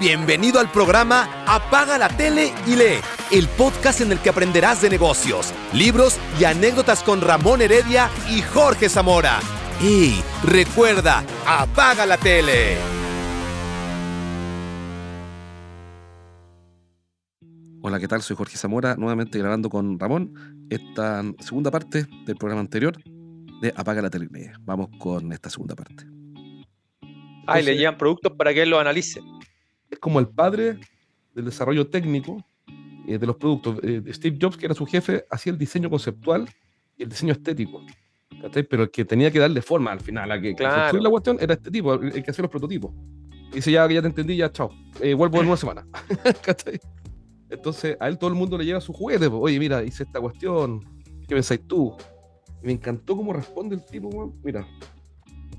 Bienvenido al programa Apaga la tele y lee, el podcast en el que aprenderás de negocios, libros y anécdotas con Ramón Heredia y Jorge Zamora. Y recuerda, apaga la tele. Hola, ¿qué tal? Soy Jorge Zamora, nuevamente grabando con Ramón esta segunda parte del programa anterior de Apaga la tele. y lee. Vamos con esta segunda parte. Ah, y le llevan productos para que él los analice. Es como el padre del desarrollo técnico eh, de los productos. Eh, Steve Jobs, que era su jefe, hacía el diseño conceptual y el diseño estético. ¿cachai? Pero el que tenía que darle forma al final, a que, Claro. la cuestión, era este tipo, el, el que hacía los prototipos. Y dice, ya, ya te entendí, ya, chao. Eh, vuelvo en una semana. ¿Cachai? Entonces, a él todo el mundo le lleva su juguete. pues, Oye, mira, hice esta cuestión. ¿Qué pensáis tú? Y me encantó cómo responde el tipo, weón. Mira,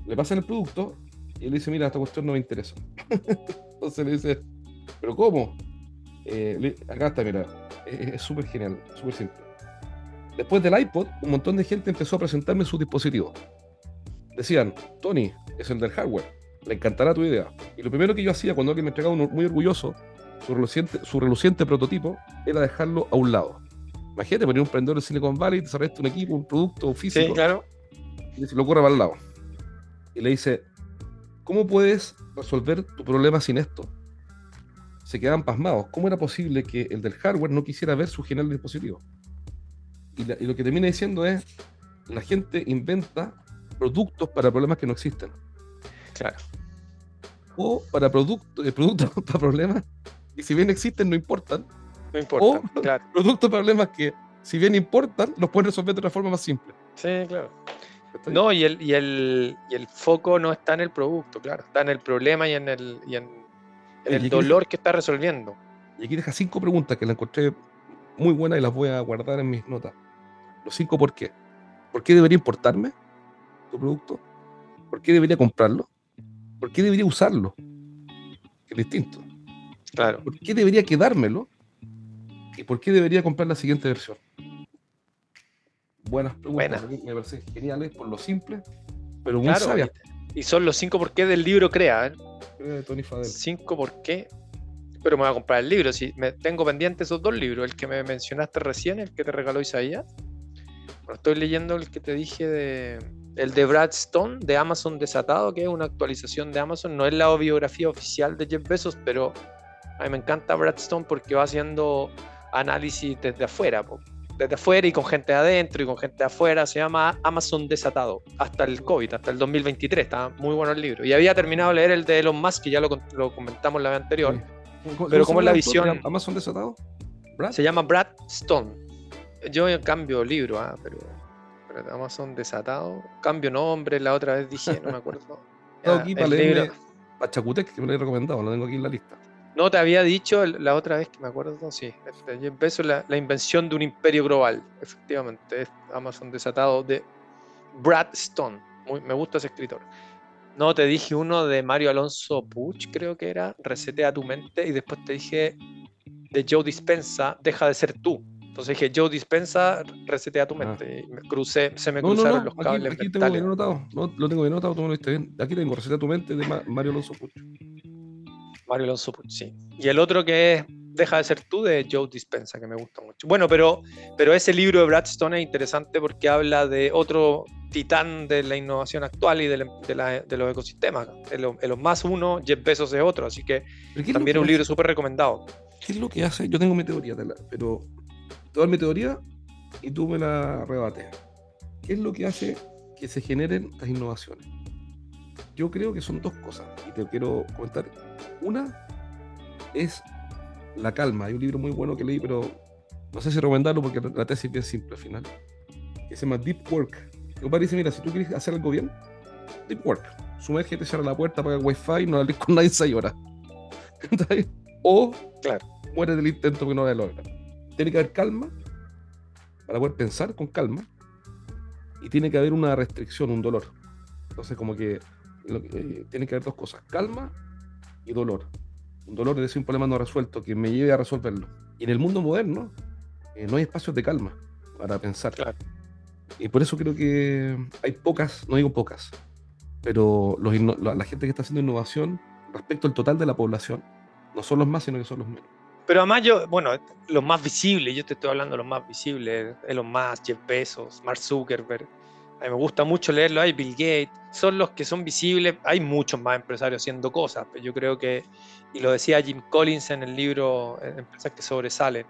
le pasan el producto y le dice, mira, esta cuestión no me interesa. Entonces le dice, ¿pero cómo? Eh, le- acá está, mira, es es súper genial, súper simple. Después del iPod, un montón de gente empezó a presentarme sus dispositivos. Decían, Tony, es el del hardware, le encantará tu idea. Y lo primero que yo hacía cuando alguien me entregaba uno muy orgulloso, su reluciente, su reluciente prototipo, era dejarlo a un lado. Imagínate, poner un prendedor de Silicon Valley, desarrollaste un equipo, un producto físico, Sí, claro. y se lo corre para el lado. Y le dice, ¿cómo puedes resolver tu problema sin esto? Se quedaban pasmados. ¿Cómo era posible que el del hardware no quisiera ver su genial dispositivo? Y, la- y lo que termina diciendo es, la gente inventa productos para problemas que no existen. Claro. O para productos, eh, productos para problemas que si bien existen no importan. No importa. O- Claro. Productos para problemas que si bien importan, los pueden resolver de otra forma más simple. Sí, claro. No, y el, y, el, y el foco no está en el producto, claro. Está en el problema y en el, y en, el ¿qué dolor que está resolviendo. Y aquí deja cinco preguntas que las encontré muy buenas y las voy a guardar en mis notas. Los cinco por qué. ¿Por qué debería importarme tu producto? ¿Por qué debería comprarlo? ¿Por qué debería usarlo? Que es distinto. Claro. ¿Por qué debería quedármelo? ¿Y por qué debería comprar la siguiente versión? Buenas preguntas. Buena. Me parece geniales por lo simple, pero muy Claro, sabias. Y son los cinco por qué del libro Crea. ¿eh? Eh, Tony Fadel. Cinco por qué. Pero me voy a comprar el libro. Si me tengo pendiente esos dos libros, el que me mencionaste recién, el que te regaló Isaías. Bueno, estoy leyendo el que te dije de. El de Brad Stone, de Amazon Desatado, que es una actualización de Amazon. No es la biografía oficial de Jeff Bezos, pero a mí me encanta Brad Stone porque va haciendo análisis desde afuera. po. Desde afuera y con gente de adentro y con gente de afuera. Se llama Amazon Desatado. Hasta el COVID, hasta el 2023. Está muy bueno el libro. Y había terminado de leer el de Elon Musk, que ya lo, comentamos la vez anterior. Sí. ¿Cómo- Pero se ¿cómo es la visión? ¿Amazon desatado? ¿Brad? Se llama Brad Stone. Yo cambio libro, ah, pero, pero Amazon desatado. Cambio nombre, la otra vez dije, no me acuerdo. Estaba Ya, aquí para leerme libro- a Chacutec, que me lo he recomendado, lo tengo aquí en la lista. No, te había dicho la otra vez que me acuerdo, sí. Este, Jeff Bezos, la, la invención de un imperio global. Efectivamente, es Amazon desatado de Brad Stone. Muy- me gusta ese escritor. No, te dije uno de Mario Alonso Puch, creo que era, Resetea tu mente, y después te dije de Joe Dispensa, Deja de ser tú. Entonces dije Joe Dispensa, Resetea tu Ah. mente. Y me crucé, se me No, cruzaron no, los aquí, cables aquí tengo mentales. bien anotado. No, lo tengo bien anotado, tú me lo diste bien. Aquí tengo Receta tu mente de Ma- Mario Alonso Puch. Mario Alonso Puch, sí. Y el otro que es Deja de ser tú de Joe Dispensa, que me gusta mucho. Bueno, pero, pero ese libro de Brad Stone es interesante porque habla de otro titán de la innovación actual y de, la- de la- de los ecosistemas. Elon Elon Musk uno, Jeff Bezos es otro, así que Pero ¿qué es lo también es un libro súper recomendado. ¿Qué es lo que hace? Yo tengo mi teoría, pero te voy a dar mi teoría y tú me la rebates. ¿Qué es lo que hace que se generen las innovaciones? Yo creo que son dos cosas y te quiero comentar. Una es la calma. Hay un libro muy bueno que leí, pero no sé si recomendarlo porque la tesis es bien simple al final. Que se llama Deep Work. Mi compadre dice, mira, si tú quieres hacer algo bien, Deep Work. Sumérgete, cierra la puerta, apaga el wifi, no hables con nadie en 6 horas. O Claro. muere del intento que no lo logra. Tiene que haber calma para poder pensar con calma y tiene que haber una restricción, un dolor. Entonces, como que, lo eh, tiene que haber dos cosas: calma y dolor. Un dolor es decir, un problema no resuelto que me lleve a resolverlo. Y en el mundo moderno eh, no hay espacios de calma para pensar. Claro. Y por eso creo que hay pocas, no digo pocas, pero los la, la gente que está haciendo innovación respecto al total de la población No son los más, sino que son los menos. Pero además yo, bueno, los más visibles, yo te estoy hablando de los más visibles, Elon Musk, Jeff Bezos, Mark Zuckerberg. A mí me gusta mucho leerlo ahí, Bill Gates, son los que son visibles. Hay muchos más empresarios haciendo cosas, pero yo creo que, y lo decía Jim Collins en el libro eh, Empresas que sobresalen,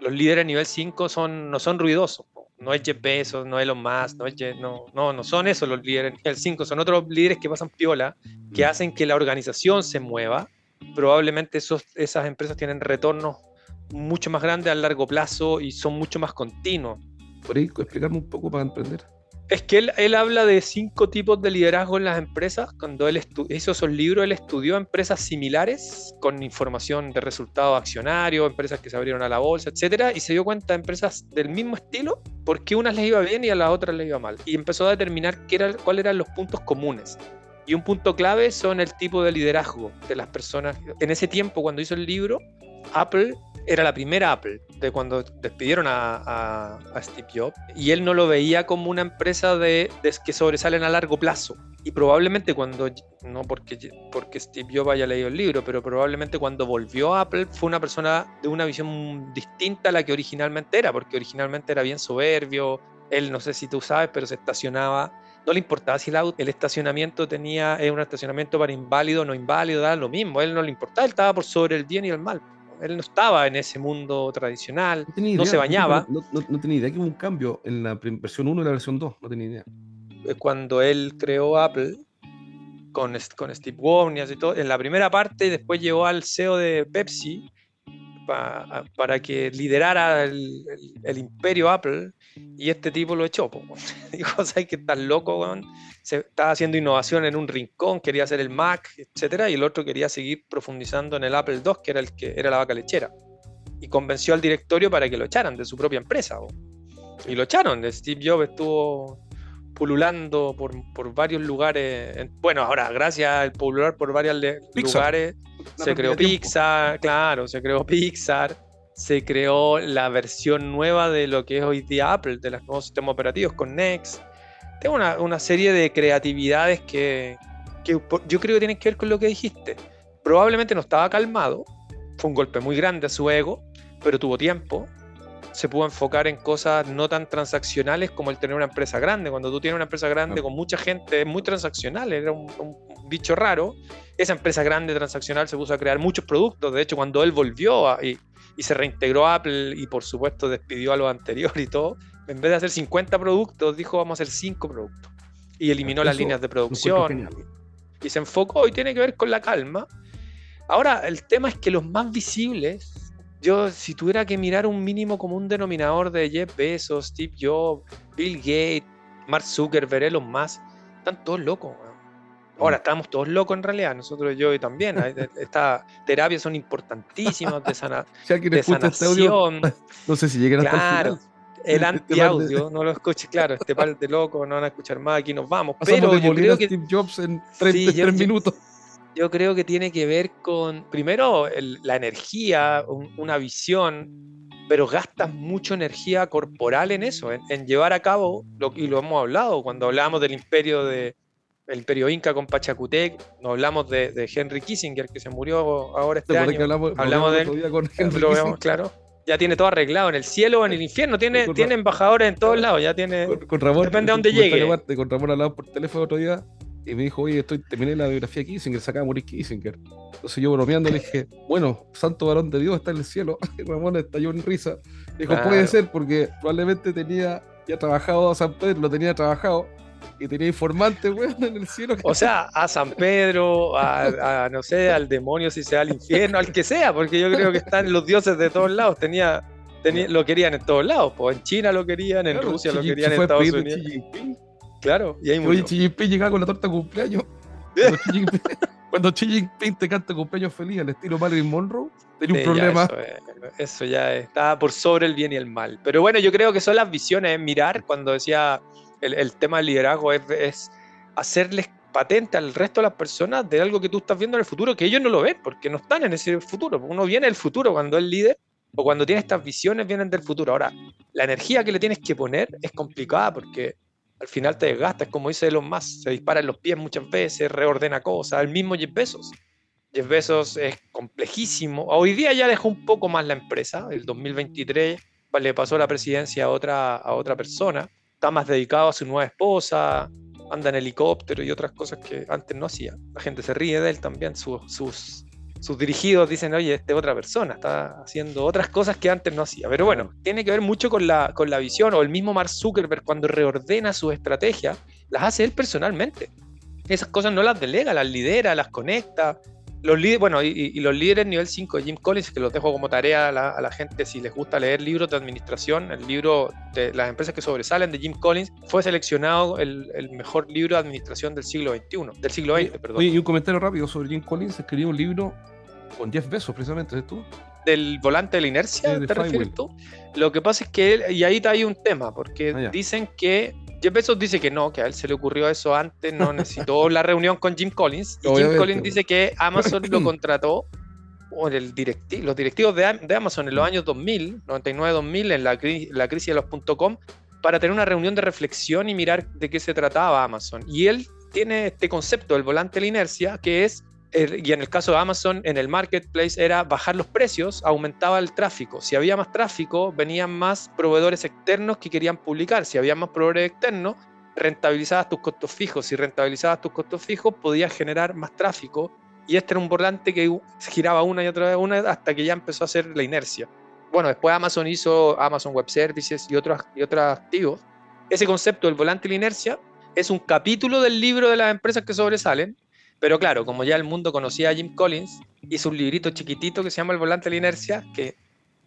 los líderes nivel 5 son, no son ruidosos. No es Jeff Bezos, no es Elon Musk, no, es no, no, no son esos los líderes nivel 5, son otros líderes que pasan piola, que hacen que la organización se mueva probablemente esos, esas empresas tienen retornos mucho más grandes a largo plazo y son mucho más continuos. ¿Por ahí explicarme un poco para emprender? Es que él, habla de cinco tipos de liderazgo en las empresas. Cuando él hizo esos libros, él estudió empresas similares con información de resultados accionarios, empresas que se abrieron a la bolsa, etcétera, y se dio cuenta de empresas del mismo estilo, porque unas les iba bien y a las otras les iba mal. Y empezó a determinar qué era, cuáles eran los puntos comunes. Y un punto clave son el tipo de liderazgo de las personas. En ese tiempo, cuando hizo el libro, Apple era la primera Apple, de cuando despidieron a, Steve Jobs, y él no lo veía como una empresa de, que sobresalen a largo plazo. Y probablemente cuando, no porque, porque Steve Jobs haya leído el libro, pero probablemente cuando volvió a Apple fue una persona de una visión distinta a la que originalmente era, porque originalmente era bien soberbio, él no sé si tú sabes, pero se estacionaba no le importaba si el, el estacionamiento tenía un estacionamiento para inválido no inválido, da lo mismo, a él no le importaba, él estaba por sobre el bien y el mal. Él no estaba en ese mundo tradicional, no, se bañaba. No, tenía idea que hubo un cambio en la versión 1 y la versión 2, no tenía idea. Eh, cuando él creó Apple con, con Steve Wozniak y todo, en la primera parte, después llegó al CEO de Pepsi, para que liderara el, imperio Apple y este tipo lo echó. Dijo, ¿sabes que estás loco? Se estaba haciendo innovación en un rincón, quería hacer el Mac, etcétera, y el otro quería seguir profundizando en el Apple II, que era el que era la vaca lechera. Y convenció al directorio para que lo echaran de su propia empresa. Y lo echaron. Steve Jobs estuvo pululando por, por varios lugares. Bueno, ahora, gracias al pulular por varios lugares, se creó Pixar, claro, se creó Pixar, se creó la versión nueva de lo que es hoy día Apple, de los nuevos sistemas operativos con Next. Tengo una, una serie de creatividades que, que yo creo que tienen que ver con lo que dijiste. Probablemente no estaba calmado, fue un golpe muy grande a su ego, pero tuvo tiempo, se pudo enfocar en cosas no tan transaccionales como el tener una empresa grande. Cuando tú tienes una empresa grande con mucha gente, es muy transaccional, era un, bicho raro. Esa empresa grande transaccional se puso a crear muchos productos. De hecho, cuando él volvió y, se reintegró a Apple y por supuesto despidió a los anteriores y todo, en vez de hacer 50 productos, dijo vamos a hacer 5 productos. Y eliminó las líneas de producción. Y se enfocó y tiene que ver con la calma. Ahora, el tema es que los más visibles yo, si tuviera que mirar un mínimo común denominador de Jeff Bezos, Steve Jobs, Bill Gates, Mark Zuckerberg, Elon Musk, están todos locos. Ahora, estamos todos locos en realidad, nosotros yo y también. Estas terapias son importantísimas de, sana, de este sanación. no sé si llegan claro, hasta el final. El este anti-audio, no lo escuches, claro, este par de locos no van a escuchar más, aquí nos vamos. pero yo creo que Steve Jobs en 33 minutos yo creo que tiene que ver con, primero, la energía, una visión, pero gastas mucha energía corporal en eso, en, llevar a cabo, lo, y lo hemos hablado, cuando hablamos del imperio de el imperio inca con Pachacutec, nos hablamos de, Henry Kissinger, que se murió ahora este año. Hablamos, de él, con lo vemos, claro. Ya tiene todo arreglado en el cielo o en el infierno, tiene, tiene embajadores en todos lados, ya tiene... Con, Ramón, depende de dónde llegue. Con Ramón hablamos por teléfono otro día y me dijo, oye, estoy, terminé la biografía de Kissinger, se acaba de morir Kissinger. Entonces yo bromeando le dije, bueno, santo varón de Dios está en el cielo. Y Ramón estalló en risa. Dijo, puede ser porque probablemente tenía ya trabajado a San Pedro, lo tenía trabajado y tenía informantes, weón, en el cielo. O sea, a San Pedro, a, no sé, al demonio si sea al infierno, al que sea, porque yo creo que están los dioses de todos lados. Tenía, tenía lo querían en todos lados, pues en China lo querían, en Rusia lo querían, en Estados Unidos. Claro, y ahí Oye, Xi Jinping llegaba con la torta de cumpleaños. Cuando Xi Jinping, te canta cumpleaños feliz al estilo Marilyn Monroe, tenía un problema. Eso, ya está por sobre el bien y el mal. Pero bueno, yo creo que son las visiones, mirar, cuando decía el, tema del liderazgo, es, es hacerles patente al resto de las personas de algo que tú estás viendo en el futuro, que ellos no lo ven, porque no están en ese futuro. Uno viene del futuro cuando es líder, o cuando tiene estas visiones, vienen del futuro. Ahora, la energía que le tienes que poner es complicada porque al final te desgastas, como dice Elon Musk, se dispara en los pies muchas veces, reordena cosas, el mismo Jeff Bezos. Jeff Bezos es complejísimo. Hoy día ya dejó un poco más la empresa. El 2023 le pasó la presidencia a otra, a otra persona. Está más dedicado a su nueva esposa, anda en helicóptero y otras cosas que antes no hacía. La gente se ríe de él también. sus, sus dirigidos dicen, oye, este es otra persona, está haciendo otras cosas que antes no hacía. Pero bueno, tiene que ver mucho con la, con la visión. O el mismo Mark Zuckerberg, cuando reordena su estrategia, las hace él personalmente. Esas cosas no las delega, las lidera, las conecta, los líderes, bueno, y, los líderes nivel 5 de Jim Collins, que los dejo como tarea a la, gente si les gusta leer libros de administración, el libro de las empresas que sobresalen de Jim Collins fue seleccionado el, mejor libro de administración del siglo XXI, del siglo XX, perdón. y un comentario rápido sobre Jim Collins, escribió un libro con 10 besos precisamente, ¿es tú? Del volante de la inercia, ¿te refieres tú? Lo que pasa es que él, y ahí hay un tema, porque ah, dicen que Jeff Bezos dice que no, que a él se le ocurrió eso antes, no necesitó la reunión con Jim Collins. Y Jim Collins dice que Amazon lo contrató, o el los directivos de, Amazon en los años 2000, 99-2000, en la, la crisis de los .com, para tener una reunión de reflexión y mirar de qué se trataba Amazon. Y él tiene este concepto del volante de la inercia, que es y en el caso de Amazon, en el marketplace era bajar los precios, aumentaba el tráfico. Si había más tráfico, venían más proveedores externos que querían publicar. Si había más proveedores externos, rentabilizabas tus costos fijos. Si rentabilizabas tus costos fijos, podías generar más tráfico. Y este era un volante que giraba una y otra vez una hasta que ya empezó a hacer la inercia. Bueno, después Amazon hizo Amazon Web Services y otros, y otros activos. Ese concepto del volante y la inercia es un capítulo del libro de las empresas que sobresalen pero claro, como ya el mundo conocía a Jim Collins, hizo un librito chiquitito que se llama El Volante de la Inercia, que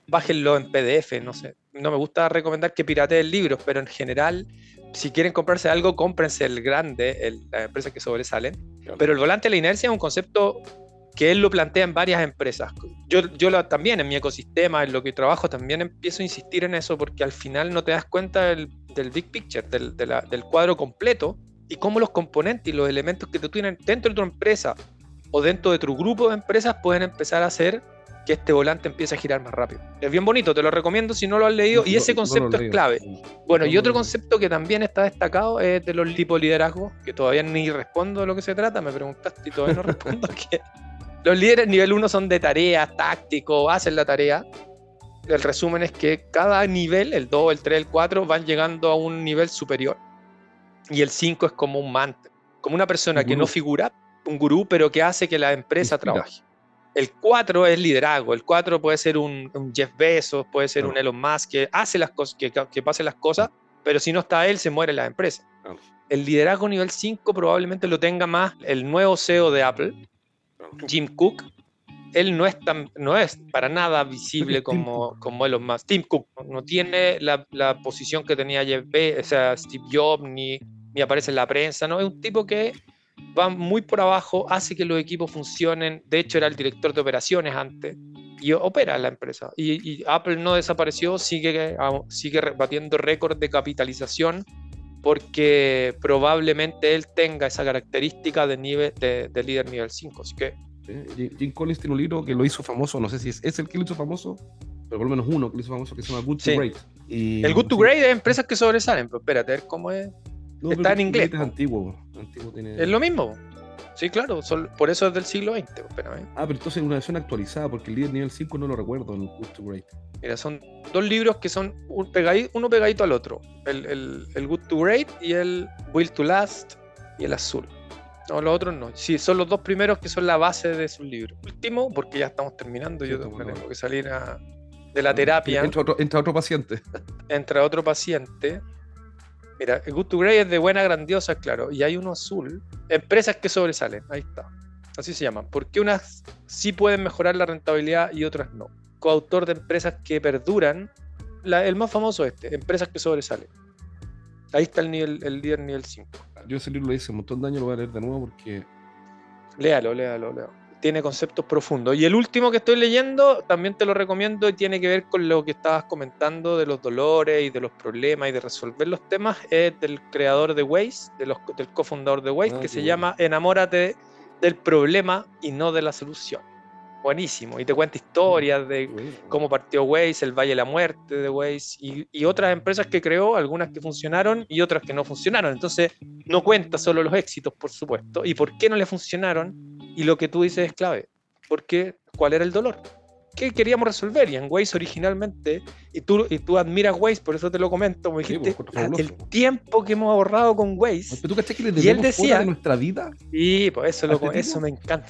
bájenlo en PDF, no sé. No me gusta recomendar que pirateen libros, pero en general, si quieren comprarse algo, cómprense el grande, el, la empresa que sobresalen. Pero el volante de la inercia es un concepto que él lo plantea en varias empresas. Yo, yo también en mi ecosistema, en lo que trabajo, también empiezo a insistir en eso porque al final no te das cuenta del, big picture, del, del cuadro completo y cómo los componentes y los elementos que tú tienes dentro de tu empresa o dentro de tu grupo de empresas pueden empezar a hacer que este volante empiece a girar más rápido. Es bien bonito, te lo recomiendo si no lo has leído y ese concepto es clave. Bueno, y otro concepto que también está destacado es de los tipos de liderazgo, que todavía ni respondo de lo que se trata, me preguntaste y todavía no respondo que los líderes nivel 1 son de tarea, táctico, hacen la tarea. El resumen es que cada nivel, el 2, el 3, el 4, van llegando a un nivel superior y el 5 es como un mantra, como una persona que no figura, un gurú, pero que hace que la empresa trabaje. El 4 es liderazgo. El 4 puede ser un, Jeff Bezos, puede ser un Elon Musk, que hace las cosas, que, que pasen las cosas, pero si no está él, se muere la empresa. El liderazgo nivel 5 probablemente lo tenga más el nuevo CEO de Apple, Jim Cook. Él no es, tan, no es para nada visible como, como Elon Musk. Tim Cook no tiene la, la posición que tenía Jeff Bezos, o sea, Steve Jobs, ni ni aparece en la prensa, ¿no? Es un tipo que va muy por abajo, hace que los equipos funcionen. De hecho, era el director de operaciones antes y opera en la empresa. Y, Apple no desapareció, sigue, sigue batiendo récord de capitalización porque probablemente él tenga esa característica de, nivel, de, líder nivel 5. Así que. Jim Collins tiene un libro que lo hizo famoso, no sé si es, es, el que lo hizo famoso, pero por lo menos uno que lo hizo famoso que se llama Good to Great. Y, el Good to Great es empresas que sobresalen, pero espérate, a ver cómo es está en inglés. Es antiguo. Es lo mismo. Sí, claro, por eso es del siglo XX. Ah, pero entonces es una versión actualizada, porque el líder nivel 5 no lo recuerdo en Good to Great. Mira, son dos libros que son un pegadito, uno pegadito al otro. El, el, Good to Great y el Will to Last y el azul. No, los otros no. Sí, son los dos primeros que son la base de sus libros. Último, porque ya estamos terminando, yo tengo que salir de la terapia. Entra otro, entra otro paciente. Entra otro paciente. Mira, el Good to Grey es de buena, grandiosa, claro. Y hay uno azul. Empresas que sobresalen. Ahí está. Así se llaman. Porque unas sí pueden mejorar la rentabilidad y otras no. Coautor de empresas que perduran. el más famoso este. Empresas que sobresalen. Ahí está el nivel, el líder nivel 5. Yo ese libro lo hice un montón de años, lo voy a leer de nuevo porque. Léalo, léalo, léalo tiene conceptos profundos. Y el último que estoy leyendo, también te lo recomiendo y tiene que ver con lo que estabas comentando de los dolores y de los problemas y de resolver los temas, es del creador de Waze, de los, del cofundador de Waze, ah, que se llama Enamórate del problema y no de la solución. Buenísimo. Y te cuenta historias de cómo partió Waze, el Valle de la Muerte de Waze y, y, otras empresas que creó, algunas que funcionaron y otras que no funcionaron. Entonces, no cuenta solo los éxitos, por supuesto, y por qué no le funcionaron y lo que tú dices es clave. porque ¿cuál era el dolor? ¿Qué queríamos resolver? Y en Waze originalmente, y tú, y tú admiras Waze, por eso te lo comento, me Sí, dijiste, pues, "La- el tiempo que hemos ahorrado con Waze. Pero tú cachai que le Y él decía- de nuestra vida. Y pues eso, lo- ¿A este eso me encanta.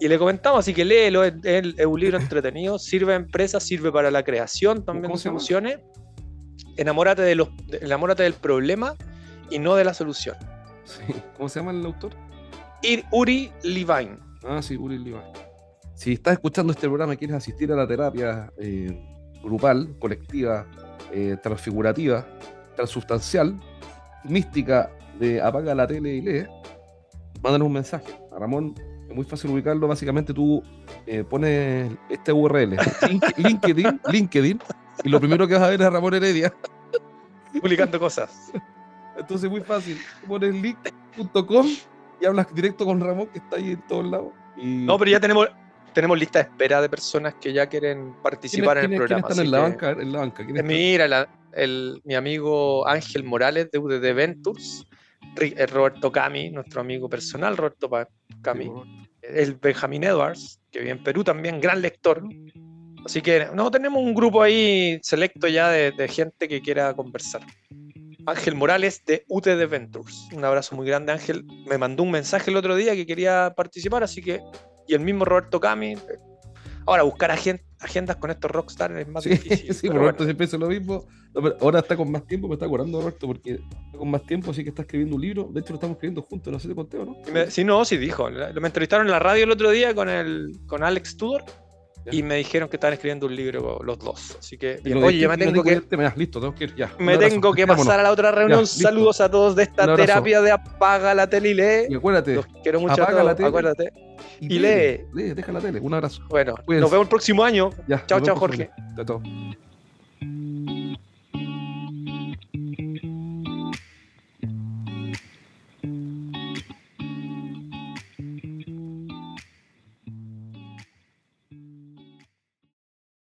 Y le comentamos, así que léelo, es, es- un libro entretenido, sirve a empresas, sirve para la creación también ¿Cómo de soluciones. Enamórate, de los, enamórate del problema y no de la solución. Sí. ¿Cómo se llama el autor? Uri Levine. Ah, sí, Uri Levi. Si estás escuchando este programa y quieres asistir a la terapia eh, grupal, colectiva, eh, transfigurativa, transsustancial, mística de apaga la tele y lee, mándanos un mensaje. A Ramón es muy fácil ubicarlo. Básicamente tú eh, pones este URL, link- LinkedIn, LinkedIn, y lo primero que vas a ver es a Ramón Heredia. Publicando cosas. Entonces muy fácil. Pones link.com y hablas directo con Ramón, que está ahí en todos lados. Y No, pero ya tenemos, tenemos lista de espera de personas que ya quieren ¿Quiénes- participar en el programa. están así en la que- banca? A ver, En la banca. ¿quiénes Eh, Mira, la- el- mi amigo Ángel Morales de UDD Ventures, eh, Roberto Cami, nuestro amigo personal, Roberto están? Cami, el Benjamín Edwards, que vive en Perú también, gran lector. Así que no tenemos un grupo ahí selecto ya de, de gente que quiera conversar. Ángel Morales de UTD Ventures. Un abrazo muy grande, Ángel. Me mandó un mensaje el otro día que quería participar, así que. Y el mismo Roberto Cami. Ahora, buscar agen- agendas con estos rockstars es más Sí, difícil. sí, pero Roberto bueno. siempre dice lo mismo. No, ahora está con más tiempo, me está curando Roberto porque está con más tiempo, así que está escribiendo un libro. De hecho, lo estamos escribiendo juntos, no sé si te conté o no. Me- sí, no, sí dijo. Me entrevistaron en la radio el otro día con, el, con Alex Tudor. Y me dijeron que estaban escribiendo un libro los dos. Así que, oye, yo me tengo que, ya, listo, tengo que ir ya. Un me abrazo, tengo que pasar a la otra reunión. Saludos a todos de esta terapia de apaga la tele y lee. Y acuérdate, Los quiero mucho a apaga todos, la tele. acuérdate. y, y lee, lee, deja la tele. Un abrazo. Bueno, Cuídense. nos vemos el próximo año. Ya, Chao, chao, Jorge. Chao, chao.